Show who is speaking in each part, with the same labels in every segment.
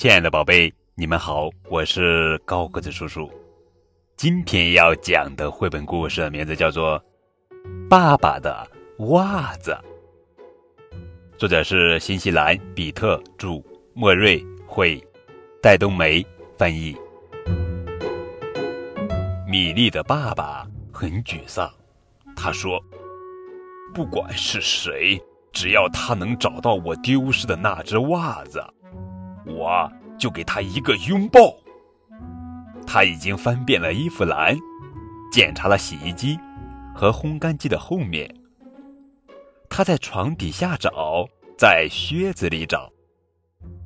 Speaker 1: 亲爱的宝贝，你们好，我是高个子叔叔。今天要讲的绘本故事的名字叫做《爸爸的袜子》，作者是新西兰比特著，莫瑞绘，戴冬梅翻译。米莉的爸爸很沮丧，他说：“不管是谁，只要他能找到我丢失的那只袜子。”我就给他一个拥抱。他已经翻遍了衣服篮，检查了洗衣机和烘干机的后面。他在床底下找，在靴子里找。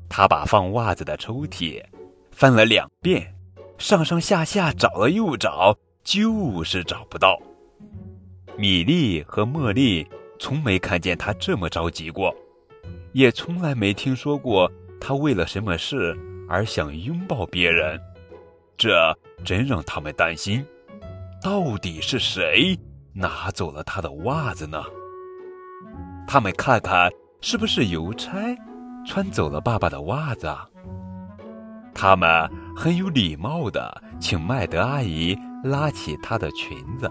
Speaker 1: 他把放袜子的抽屉翻了两遍，上上下下找了又找，就是找不到。米莉和茉莉从没看见他这么着急过，也从来没听说过。他为了什么事而想拥抱别人？这真让他们担心。到底是谁拿走了他的袜子呢？他们看看是不是邮差穿走了爸爸的袜子。他们很有礼貌的请麦德阿姨拉起她的裙子。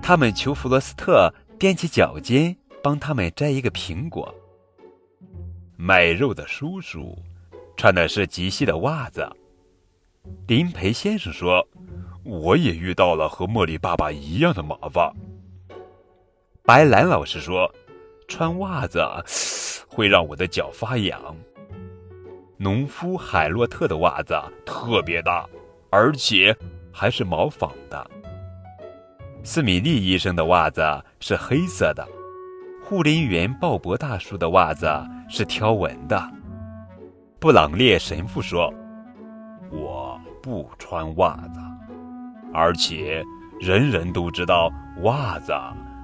Speaker 1: 他们求弗罗斯特踮起脚尖帮他们摘一个苹果。卖肉的叔叔穿的是极细的袜子。林培先生说：“我也遇到了和茉莉爸爸一样的麻烦。”白兰老师说：“穿袜子会让我的脚发痒。”农夫海洛特的袜子特别大，而且还是毛纺的。斯米利医生的袜子是黑色的。护林员鲍勃大叔的袜子是条纹的。布朗列神父说：“我不穿袜子，而且人人都知道袜子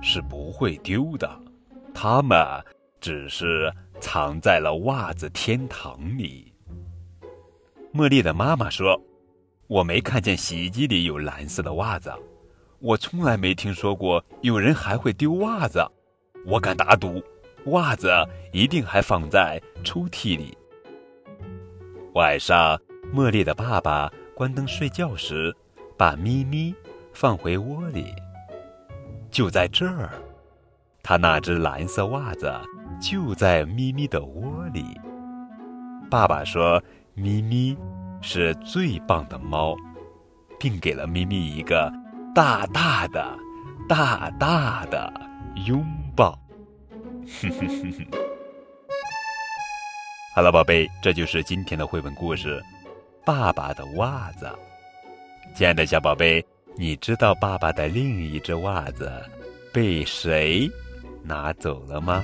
Speaker 1: 是不会丢的，他们只是藏在了袜子天堂里。”茉莉的妈妈说：“我没看见洗衣机里有蓝色的袜子，我从来没听说过有人还会丢袜子。”我敢打赌，袜子一定还放在抽屉里。晚上，茉莉的爸爸关灯睡觉时，把咪咪放回窝里。就在这儿，他那只蓝色袜子就在咪咪的窝里。爸爸说：“咪咪是最棒的猫，并给了咪咪一个大大的、大大的拥。”抱，哼哼哼哼。好了，宝贝，这就是今天的绘本故事《爸爸的袜子》。亲爱的小宝贝，你知道爸爸的另一只袜子被谁拿走了吗？